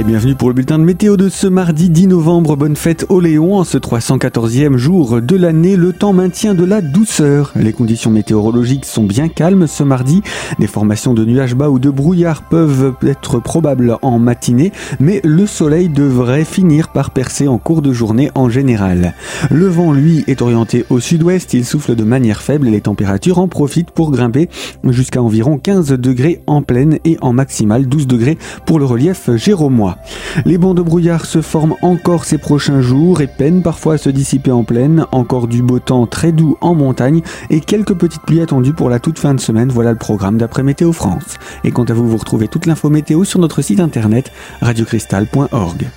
Et bienvenue pour le bulletin de météo de ce mardi 10 novembre. Bonne fête au Léon. En ce 314e jour de l'année, le temps maintient de la douceur. Les conditions météorologiques sont bien calmes ce mardi. Des formations de nuages bas ou de brouillard peuvent être probables en matinée, mais le soleil devrait finir par percer en cours de journée en général. Le vent, lui, est orienté au sud-ouest. Il souffle de manière faible et les températures en profitent pour grimper jusqu'à environ 15 degrés en pleine et en maximale 12 degrés pour le relief Les bancs de brouillard se forment encore ces prochains jours et peinent parfois à se dissiper en plaine. Encore du beau temps très doux en montagne et quelques petites pluies attendues pour la toute fin de semaine. Voilà le programme d'après Météo France. Et quant à vous, vous retrouvez toute l'info météo sur notre site internet radiocristal.org.